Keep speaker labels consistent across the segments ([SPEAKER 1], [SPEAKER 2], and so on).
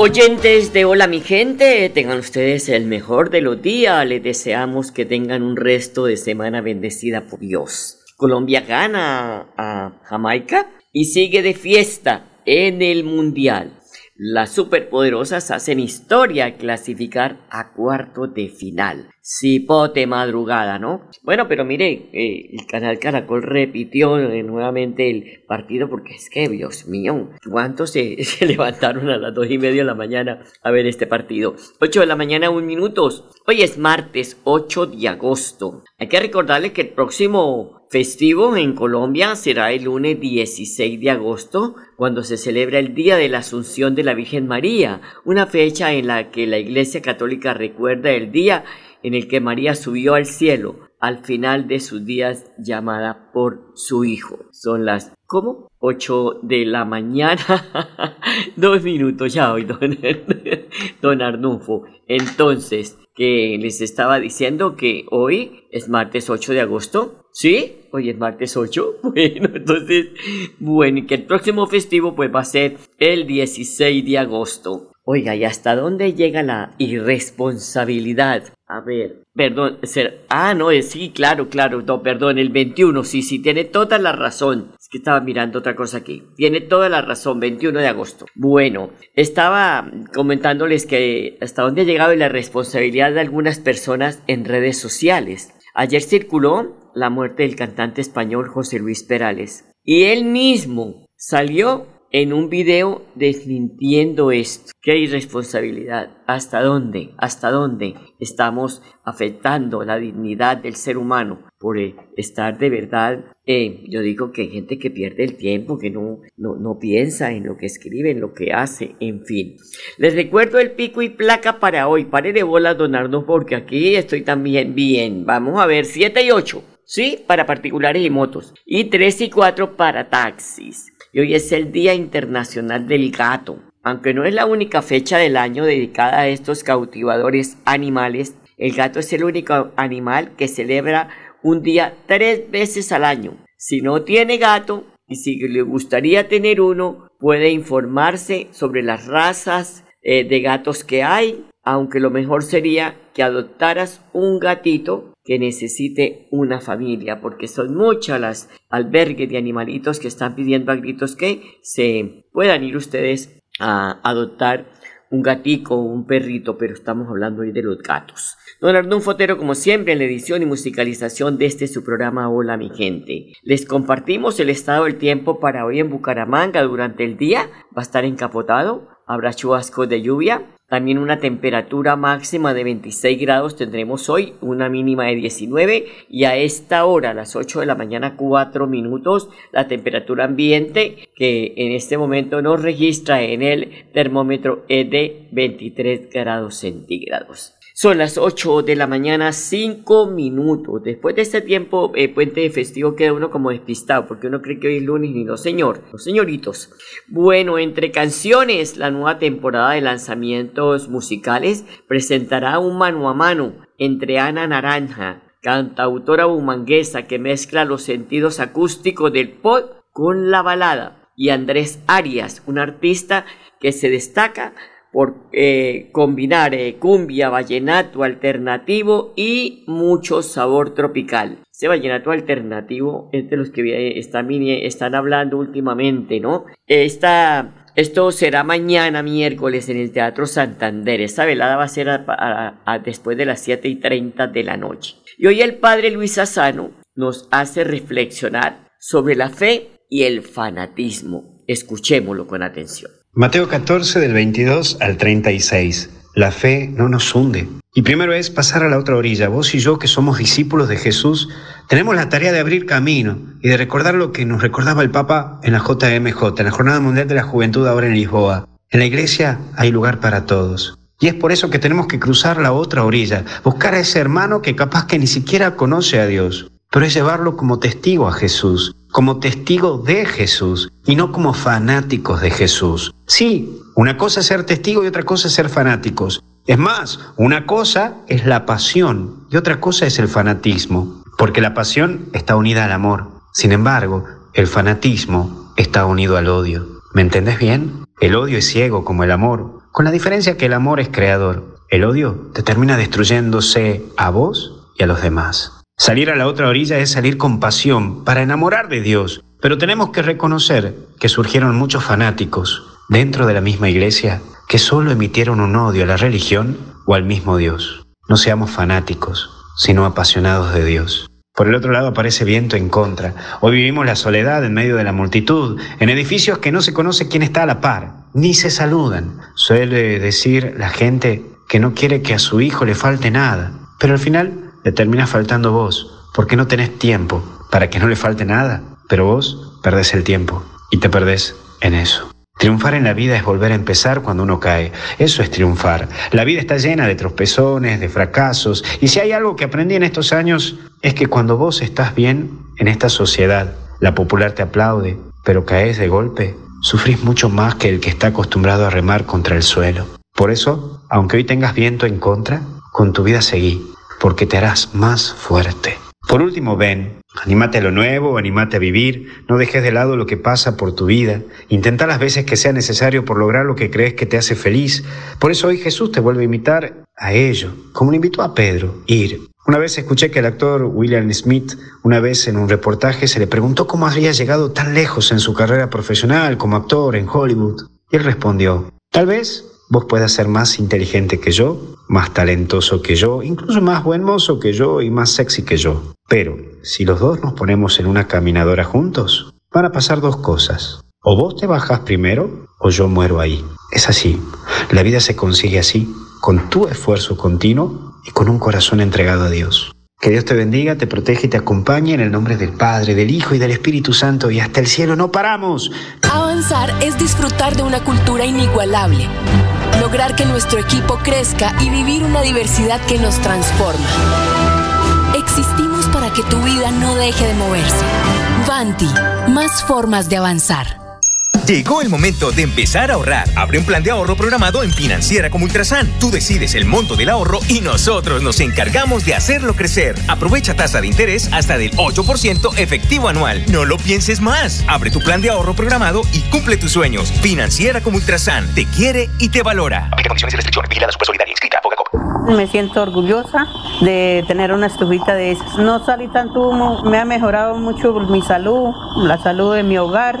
[SPEAKER 1] Oyentes de Hola mi gente, tengan ustedes el mejor de los días. Les deseamos que tengan un resto de semana bendecida por Dios. Colombia gana a Jamaica y sigue de fiesta en el Mundial. Las superpoderosas hacen historia al clasificar a cuarto de final. Cipote madrugada, ¿no? Bueno, pero mire, eh, el canal Caracol repitió eh, nuevamente el partido porque es que, Dios mío, ¿cuántos se, levantaron a las dos y media de la mañana a ver este partido? 8 de la mañana, un minutos. Hoy es martes 8 de agosto. Hay que recordarle que el próximo festivo en Colombia será el lunes 16 de agosto, cuando se celebra el Día de la Asunción de la Virgen María, una fecha en la que la Iglesia Católica recuerda el día en el que María subió al cielo al final de sus días llamada por su hijo. Son las, ¿cómo? 8 de la mañana. Dos minutos ya hoy, don, Arnulfo. Entonces, que les estaba diciendo que hoy es martes 8 de agosto. ¿Sí? Hoy es martes 8. Bueno, entonces, bueno, y que el próximo festivo pues va a ser el 16 de agosto. Oiga, ¿y hasta dónde llega la irresponsabilidad? A ver, perdón, ser, ah, no, sí, claro, claro, no, perdón, el 21, sí, sí, tiene toda la razón. Es que estaba mirando otra cosa aquí. Tiene toda la razón, 21 de agosto. Bueno, estaba comentándoles que hasta dónde ha llegado la responsabilidad de algunas personas en redes sociales. Ayer circuló la muerte del cantante español José Luis Perales y él mismo salió en un video desmintiendo esto. Qué irresponsabilidad. ¿Hasta dónde? ¿Hasta dónde estamos afectando la dignidad del ser humano por estar de verdad? Eh, yo digo que hay gente que pierde el tiempo, que no, no, no piensa en lo que escribe, en lo que hace, en fin. Les recuerdo el pico y placa para hoy. Pare de bolas, donarnos, porque aquí estoy también bien. Vamos a ver, 7 y 8. ¿Sí? Para particulares y motos. Y 3 y 4 para taxis y hoy es el Día Internacional del Gato. Aunque no es la única fecha del año dedicada a estos cautivadores animales, el gato es el único animal que celebra un día tres veces al año. Si no tiene gato y si le gustaría tener uno, puede informarse sobre las razas eh, de gatos que hay, aunque lo mejor sería que adoptaras un gatito que necesite una familia, porque son muchas las albergues de animalitos que están pidiendo a gritos que se puedan ir ustedes a adoptar un gatico o un perrito, pero estamos hablando hoy de los gatos. Don Arnón Fotero, como siempre, en la edición y musicalización de este su programa Hola mi gente. Les compartimos el estado del tiempo para hoy en Bucaramanga durante el día. Va a estar encapotado, habrá chubascos de lluvia, también una temperatura máxima de 26 grados tendremos hoy, una mínima de 19 y a esta hora, las 8 de la mañana, 4 minutos, la temperatura ambiente que en este momento nos registra en el termómetro es de 23 grados centígrados. Son las 8 de la mañana, 5 minutos. Después de este tiempo, eh, puente de festivo, queda uno como despistado, porque uno cree que hoy es lunes y no, señor, los señoritos. Bueno, entre canciones, la nueva temporada de lanzamientos musicales presentará un mano a mano entre Ana Naranja, cantautora bumanguesa que mezcla los sentidos acústicos del pop con la balada, y Andrés Arias, un artista que se destaca por eh, combinar eh, cumbia, vallenato alternativo y mucho sabor tropical. Ese vallenato alternativo es de los que eh, están, están hablando últimamente, ¿no? Esta, esto será mañana miércoles en el Teatro Santander. Esta velada va a ser después de las 7 y 30 de la noche. Y hoy el padre Luis Asano nos hace reflexionar sobre la fe y el fanatismo. Escuchémoslo con atención.
[SPEAKER 2] Mateo 14 del 22 al 36. La fe no nos hunde. Y primero es pasar a la otra orilla. Vos y yo, que somos discípulos de Jesús, tenemos la tarea de abrir camino y de recordar lo que nos recordaba el Papa en la JMJ, en la Jornada Mundial de la Juventud ahora en Lisboa. En la iglesia hay lugar para todos. Y es por eso que tenemos que cruzar la otra orilla, buscar a ese hermano que capaz que ni siquiera conoce a Dios, pero es llevarlo como testigo a Jesús, como testigo de Jesús y no como fanáticos de Jesús. Sí, una cosa es ser testigo y otra cosa es ser fanáticos. Es más, una cosa es la pasión y otra cosa es el fanatismo, porque la pasión está unida al amor. Sin embargo, el fanatismo está unido al odio. ¿Me entendés bien? El odio es ciego como el amor, con la diferencia que el amor es creador. El odio te termina destruyéndose a vos y a los demás. Salir a la otra orilla es salir con pasión para enamorar de Dios, pero tenemos que reconocer que surgieron muchos fanáticos dentro de la misma iglesia que solo emitieron un odio a la religión o al mismo Dios. No seamos fanáticos, sino apasionados de Dios. Por el otro lado aparece viento en contra. Hoy vivimos la soledad en medio de la multitud, en edificios que no se conoce quién está a la par, ni se saludan. Suele decir la gente que no quiere que a su hijo le falte nada, pero al final le terminas faltando vos, porque no tenés tiempo para que no le falte nada, pero vos perdés el tiempo y te perdés en eso. Triunfar en la vida es volver a empezar cuando uno cae. Eso es triunfar. La vida está llena de tropezones, de fracasos. Y si hay algo que aprendí en estos años es que cuando vos estás bien en esta sociedad, la popular te aplaude, pero caes de golpe, sufrís mucho más que el que está acostumbrado a remar contra el suelo. Por eso, aunque hoy tengas viento en contra, con tu vida seguí porque te harás más fuerte. Por último, ven, anímate a lo nuevo, anímate a vivir, no dejes de lado lo que pasa por tu vida, intenta las veces que sea necesario por lograr lo que crees que te hace feliz. Por eso hoy Jesús te vuelve a invitar a ello, como le invitó a Pedro, ir. Una vez escuché que el actor William Smith, una vez en un reportaje, se le preguntó cómo había llegado tan lejos en su carrera profesional como actor en Hollywood. Y él respondió, tal vez Vos puedas ser más inteligente que yo, más talentoso que yo, incluso más buen mozo que yo y más sexy que yo. Pero si los dos nos ponemos en una caminadora juntos, van a pasar dos cosas. O vos te bajas primero o yo muero ahí. Es así. La vida se consigue así, con tu esfuerzo continuo y con un corazón entregado a Dios. Que Dios te bendiga, te protege y te acompañe en el nombre del Padre, del Hijo y del Espíritu Santo y hasta el cielo no paramos.
[SPEAKER 3] Avanzar es disfrutar de una cultura inigualable, lograr que nuestro equipo crezca y vivir una diversidad que nos transforma. Existimos para que tu vida no deje de moverse. Vanti, más formas de avanzar.
[SPEAKER 4] Llegó el momento de empezar a ahorrar. Abre un plan de ahorro programado en Financiera como Ultrasan. Tú decides el monto del ahorro y nosotros nos encargamos de hacerlo crecer. Aprovecha tasa de interés hasta del 8% efectivo anual. No lo pienses más. Abre tu plan de ahorro programado y cumple tus sueños. Financiera como Ultrasan. Te quiere y te valora. Aplica condiciones y restricciones. Vigilada Solidaria. Inscrita.
[SPEAKER 5] Me siento orgullosa de tener una estufita de esas. No salí tanto humo. Me ha mejorado mucho mi salud, la salud de mi hogar.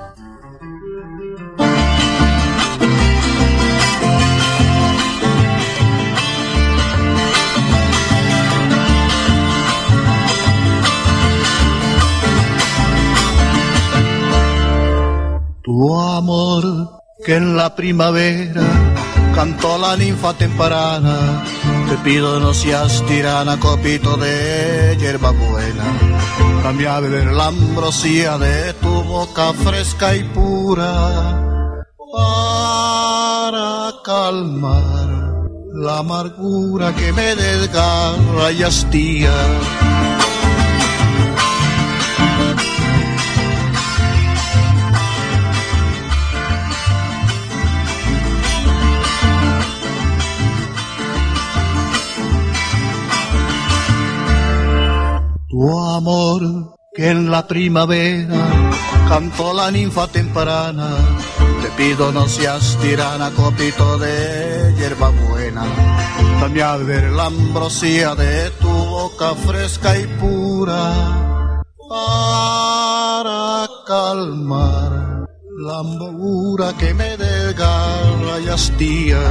[SPEAKER 6] En la primavera cantó la ninfa temprana. Te pido no seas tirana, copito de hierba buena. Dame a beber la ambrosía de tu boca fresca y pura para calmar la amargura que me desgarra y hastía. Tu amor que en la primavera cantó la ninfa temprana. Te pido no seas tirana, copito de hierba buena. Dame a ver la ambrosía de tu boca fresca y pura para calmar la amargura que me desgarra y hastía.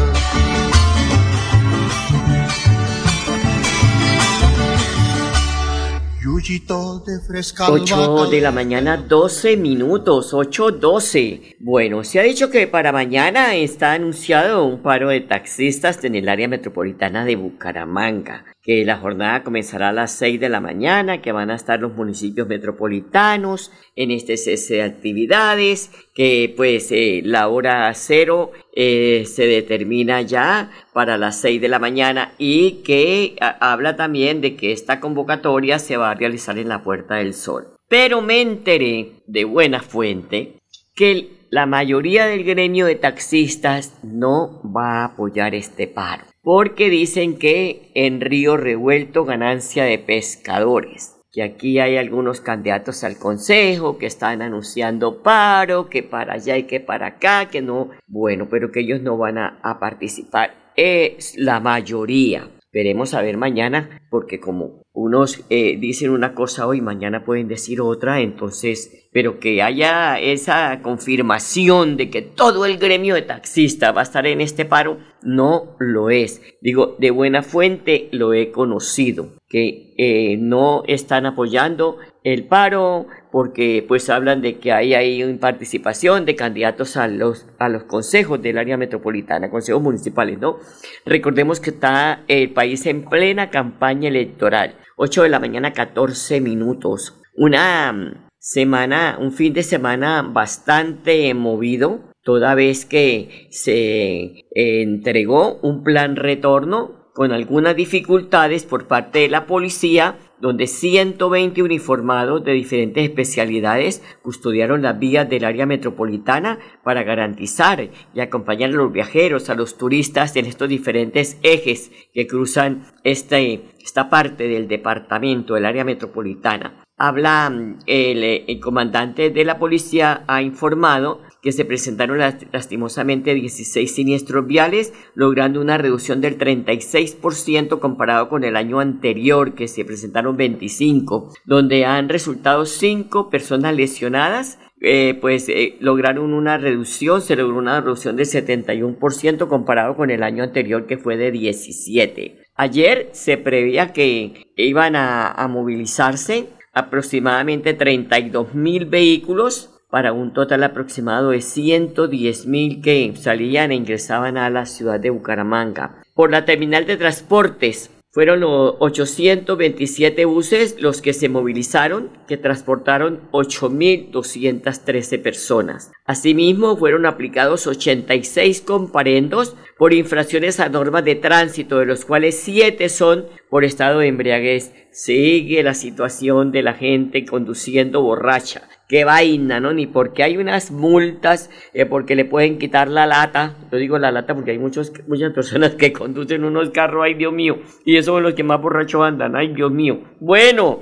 [SPEAKER 1] 8 de la mañana, 12 minutos, 8.12. Bueno, se ha dicho que para mañana está anunciado un paro de taxistas en el área metropolitana de Bucaramanga que la jornada comenzará a las 6 de la mañana, que van a estar los municipios metropolitanos en este cese de actividades, que pues eh, la hora cero eh, se determina ya para las 6 de la mañana y que habla también de que esta convocatoria se va a realizar en la Puerta del Sol. Pero me enteré de buena fuente que la mayoría del gremio de taxistas no va a apoyar este paro porque dicen que en Río Revuelto ganancia de pescadores que aquí hay algunos candidatos al consejo que están anunciando paro, que para allá y que para acá, que no, bueno, pero que ellos no van a, participar. Es la mayoría. Veremos a ver mañana, porque como unos eh, dicen una cosa hoy, mañana pueden decir otra, entonces, pero que haya esa confirmación de que todo el gremio de taxistas va a estar en este paro, no lo es. Digo, de buena fuente lo he conocido, que eh, no están apoyando el paro porque pues hablan de que hay ahí participación de candidatos a los, a los consejos del área metropolitana, consejos municipales, ¿no? Recordemos que está el país en plena campaña electoral. 8 de la mañana, 14 minutos. Una semana, un fin de semana bastante movido, toda vez que se entregó un plan retorno con algunas dificultades por parte de la policía donde 120 uniformados de diferentes especialidades custodiaron las vías del área metropolitana para garantizar y acompañar a los viajeros, a los turistas en estos diferentes ejes que cruzan este, esta parte del departamento, del área metropolitana. Habla mm, el, el comandante de la policía, ha informado que se presentaron lastimosamente 16 siniestros viales, logrando una reducción del 36% comparado con el año anterior, que se presentaron 25, donde han resultado 5 personas lesionadas eh, pues eh, lograron una reducción, se logró una reducción del 71% comparado con el año anterior que fue de 17. Ayer se preveía que iban a movilizarse aproximadamente 32 mil vehículos para un total aproximado de 110 mil que salían e ingresaban a la ciudad de Bucaramanga. Por la terminal de transportes fueron los 827 buses los que se movilizaron, que transportaron 8.213 personas. Asimismo, fueron aplicados 86 comparendos por infracciones a normas de tránsito, de los cuales 7 son por estado de embriaguez. Sigue la situación de la gente conduciendo borracha qué vaina, ¿no? Ni porque hay unas multas, eh, porque le pueden quitar la lata. Yo digo la lata porque hay muchos, muchas personas que conducen unos carros, ay Dios mío. Y esos son los que más borrachos andan, ay Dios mío. Bueno,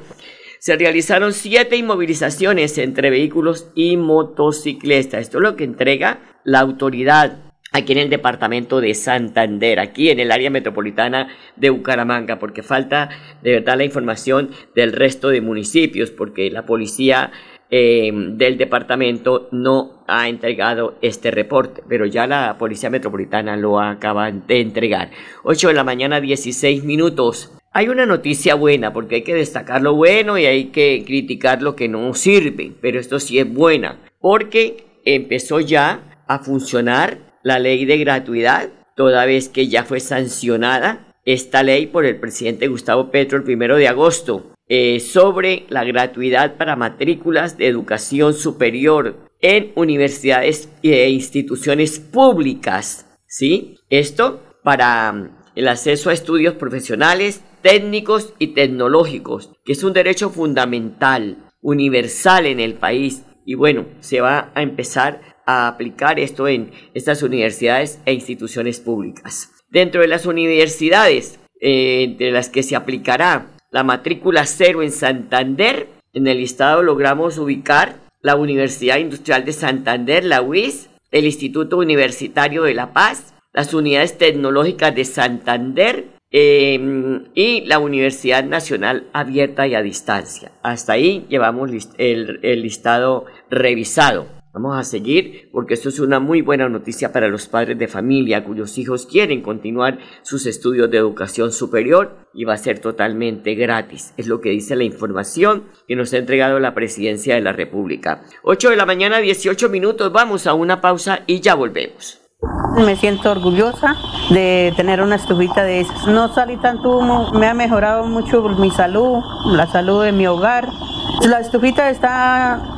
[SPEAKER 1] se realizaron siete inmovilizaciones entre vehículos y motocicletas. Esto es lo que entrega la autoridad aquí en el departamento de Santander, aquí en el área metropolitana de Bucaramanga, porque falta de verdad la información del resto de municipios, porque la policía eh, del departamento no ha entregado este reporte, pero ya la Policía Metropolitana lo acaba de entregar. 8 de la mañana, 16 minutos. Hay una noticia buena, porque hay que destacar lo bueno y hay que criticar lo que no sirve, pero esto sí es buena, porque empezó ya a funcionar la ley de gratuidad, toda vez que ya fue sancionada esta ley por el presidente Gustavo Petro el primero de agosto. Eh, sobre la gratuidad para matrículas de educación superior en universidades e instituciones públicas. ¿Sí? Esto para mm, el acceso a estudios profesionales, técnicos y tecnológicos, que es un derecho fundamental, universal en el país. Y bueno, se va a empezar a aplicar esto en estas universidades e instituciones públicas. Dentro de las universidades eh, de las que se aplicará la matrícula cero en Santander. En el listado logramos ubicar la Universidad Industrial de Santander, la UIS, el Instituto Universitario de La Paz, las unidades tecnológicas de Santander em, y la Universidad Nacional Abierta y a Distancia. Hasta ahí llevamos el listado revisado. Vamos a seguir porque esto es una muy buena noticia para los padres de familia cuyos hijos quieren continuar sus estudios de educación superior y va a ser totalmente gratis. Es lo que dice la información que nos ha entregado la presidencia de la República. 8 de la mañana, 18 minutos. Vamos a una pausa y ya volvemos.
[SPEAKER 5] Me siento orgullosa de tener una estufita de esas. No salí tanto humo, me ha mejorado mucho mi salud, la salud de mi hogar la estufita está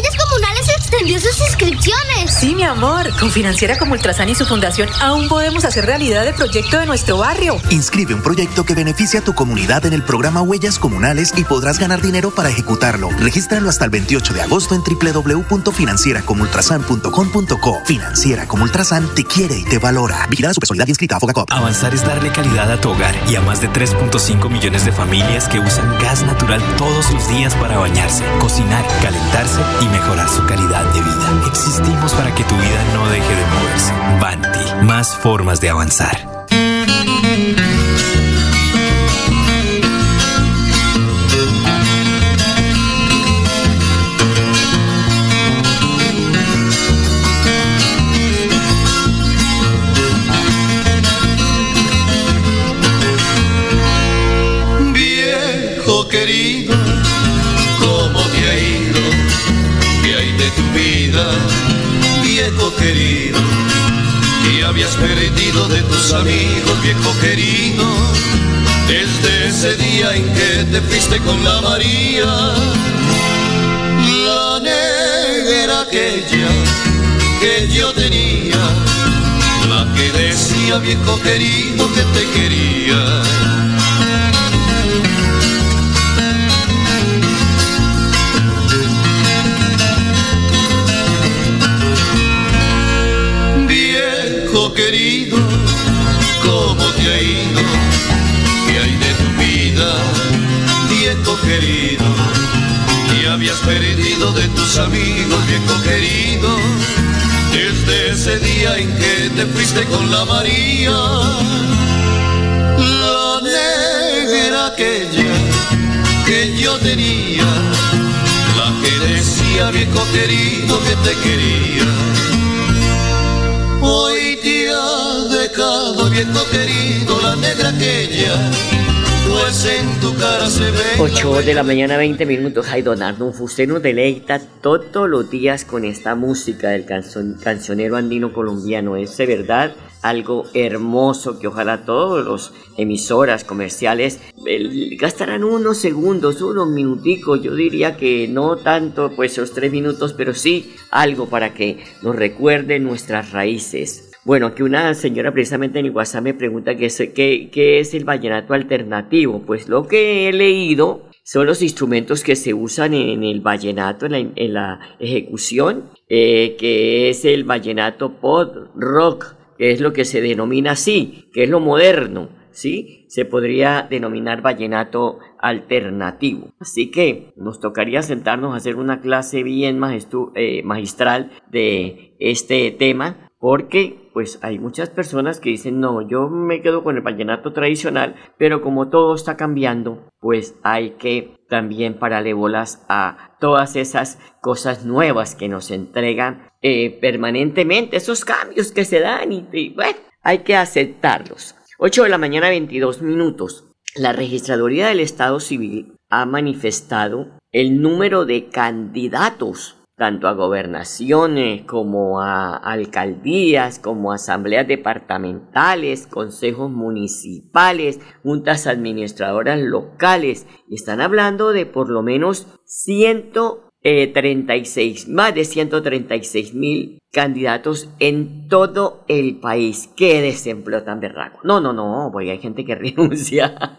[SPEAKER 7] Extendió sus inscripciones.
[SPEAKER 8] Sí, mi amor. Con Financiera como Ultrasan y su fundación aún podemos hacer realidad el proyecto de nuestro barrio.
[SPEAKER 9] Inscribe un proyecto que beneficie a tu comunidad en el programa Huellas Comunales y podrás ganar dinero para ejecutarlo. Regístralo hasta el 28 de agosto en www.financieracomultrasan.com.co. Financiera como Ultrasan te quiere y te valora. Vigilada su personalidad inscrita a Fogacop.
[SPEAKER 10] Avanzar es darle calidad a tu hogar y a más de 3.5 millones de familias que usan gas natural todos los días para bañarse, cocinar, calentarse y mejorar su calidad de vida. Existimos para que tu vida no deje de moverse. Banti, más formas de avanzar.
[SPEAKER 11] Habías perdido de tus amigos, viejo querido? Desde ese día en que te fuiste con la María, la negra aquella que yo tenía, la que decía, viejo querido, que te quería. Querido? ¿Qué habías perdido de tus amigos, viejo querido? Desde ese día en que te fuiste con la María, la negra aquella que yo tenía, la que decía, viejo querido, que te quería. Hoy te ha dejado viejo querido la negra aquella, pues en tu cara se ve.
[SPEAKER 1] 8 de la mañana, 20 minutos. Ay, don Arnulfo, usted nos deleita todos los días con esta música del canzon- cancionero andino colombiano. Es de verdad algo hermoso que ojalá todos los emisoras comerciales eh, gastarán unos segundos, unos minuticos. Yo diría que no tanto, pues esos tres minutos, pero sí algo para que nos recuerden nuestras raíces. Bueno, aquí una señora precisamente en el WhatsApp me pregunta qué es, qué, es el vallenato alternativo. Pues lo que he leído son los instrumentos que se usan en el vallenato, en la, ejecución, eh, que es el vallenato pod rock, que es lo que se denomina así, que es lo moderno, ¿sí? Se podría denominar vallenato alternativo. Así que nos tocaría sentarnos a hacer una clase bien eh, magistral de este tema porque pues hay muchas personas que dicen, no, yo me quedo con el vallenato tradicional, pero como todo está cambiando, pues hay que también pararle bolas a todas esas cosas nuevas que nos entregan eh, permanentemente, esos cambios que se dan y, bueno, hay que aceptarlos. 8 de la mañana 22 minutos. La registraduría del Estado Civil ha manifestado el número de candidatos tanto a gobernaciones como a alcaldías, como a asambleas departamentales, consejos municipales, juntas administradoras locales. Y están hablando de por lo menos 136, más de 136 mil candidatos en todo el país. ¡Qué desempleo tan berraco! No, no, no, porque hay gente que renuncia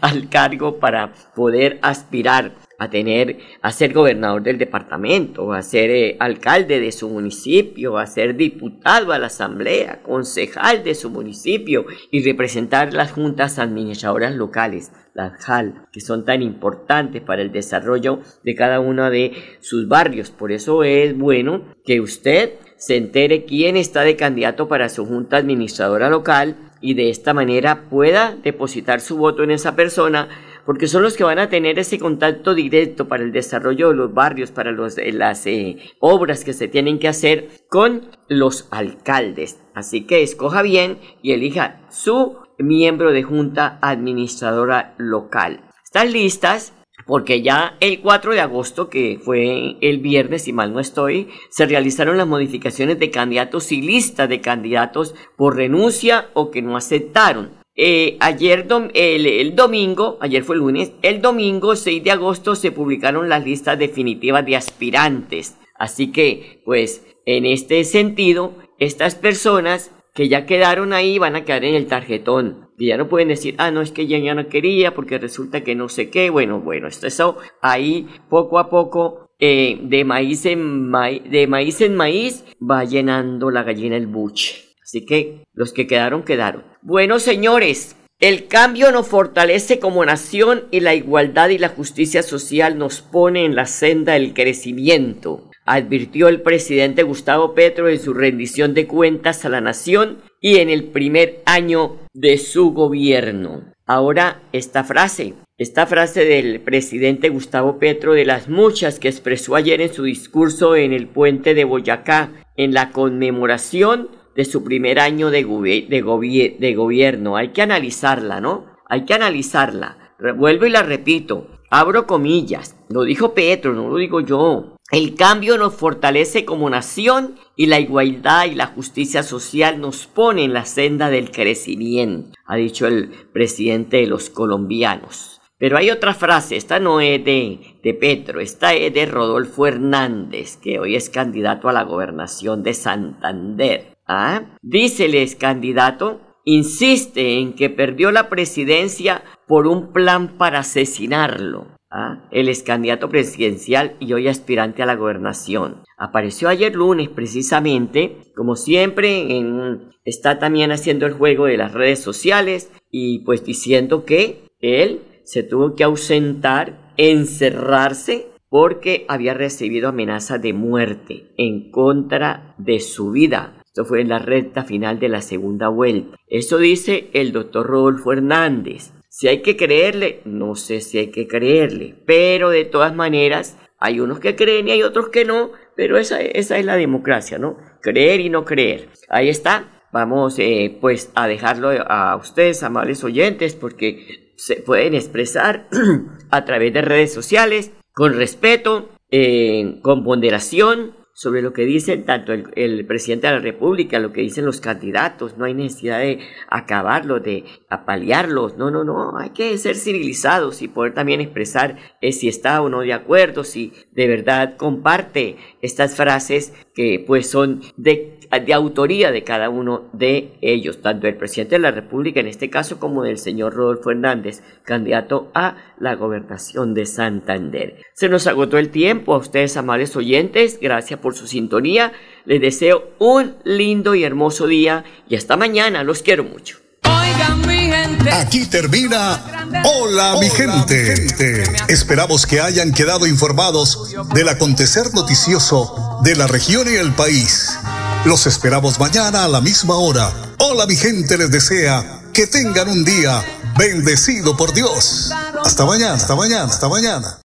[SPEAKER 1] al cargo para poder aspirar a tener, a ser gobernador del departamento, a ser eh, alcalde de su municipio, a ser diputado a la asamblea, concejal de su municipio y representar las juntas administradoras locales, las JAL, que son tan importantes para el desarrollo de cada uno de sus barrios. Por eso es bueno que usted se entere quién está de candidato para su junta administradora local y de esta manera pueda depositar su voto en esa persona porque son los que van a tener ese contacto directo para el desarrollo de los barrios, para los, eh, las eh, obras que se tienen que hacer con los alcaldes. Así que escoja bien y elija su miembro de junta administradora local. ¿Están listas? porque ya el 4 de agosto, que fue el viernes, si mal no estoy, se realizaron las modificaciones de candidatos y listas de candidatos por renuncia o que no aceptaron. Eh, ayer el, domingo, ayer fue el lunes, el domingo 6 de agosto se publicaron las listas definitivas de aspirantes. Así que, pues, en este sentido, estas personas que ya quedaron ahí van a quedar en el tarjetón. Y ya no pueden decir, ah, no, es que ya, ya no quería porque resulta que no sé qué. Bueno, bueno, esto eso ahí poco a poco eh, de, maíz en de maíz en maíz va llenando la gallina el buche. Así que los que quedaron, quedaron. Bueno, señores, el cambio nos fortalece como nación y la igualdad y la justicia social nos pone en la senda del crecimiento, advirtió el presidente Gustavo Petro en su rendición de cuentas a la nación y en el primer año de su gobierno. Ahora esta frase, esta frase del presidente Gustavo Petro de las muchas que expresó ayer en su discurso en el puente de Boyacá en la conmemoración de su primer año de, de, gobierno. Hay que analizarla, ¿no? Hay que analizarla. Vuelvo y la repito. Abro comillas. Lo dijo Petro, no lo digo yo. El cambio nos fortalece como nación y la igualdad y la justicia social nos pone en la senda del crecimiento, ha dicho el presidente de los colombianos. Pero hay otra frase, esta no es de, de Petro, esta es de Rodolfo Hernández, que hoy es candidato a la gobernación de Santander. ¿Ah? Dice el ex candidato, insiste en que perdió la presidencia por un plan para asesinarlo. ¿Ah? El ex candidato presidencial y hoy aspirante a la gobernación. Apareció ayer lunes precisamente, como siempre, en, está también haciendo el juego de las redes sociales y pues diciendo que él se tuvo que ausentar, encerrarse porque había recibido amenaza de muerte en contra de su vida esto fue en la recta final de la segunda vuelta. Eso dice el doctor Rodolfo Hernández. Si hay que creerle, no sé si hay que creerle, pero de todas maneras hay unos que creen y hay otros que no, pero esa, esa es la democracia, ¿no? Creer y no creer. Ahí está. Vamos eh, pues a dejarlo a ustedes, amables oyentes, porque se pueden expresar a través de redes sociales con respeto, eh, con ponderación, sobre lo que dicen tanto el, presidente de la República, lo que dicen los candidatos. No hay necesidad de acabarlos, de apalearlos. No, no, no. Hay que ser civilizados y poder también expresar eh, si está o no de acuerdo, si de verdad comparte estas frases que pues son de de autoría de cada uno de ellos, tanto del presidente de la República en este caso como del señor Rodolfo Hernández, candidato a la gobernación de Santander. Se nos agotó el tiempo, a ustedes amables oyentes, gracias por su sintonía, les deseo un lindo y hermoso día y hasta mañana, los quiero mucho.
[SPEAKER 12] Aquí termina Hola, mi, gente. Esperamos que hayan quedado informados del acontecer noticioso de la región y el país. Los esperamos mañana a la misma hora. Hola mi gente les desea que tengan un día bendecido por Dios. Hasta mañana, hasta mañana, hasta mañana.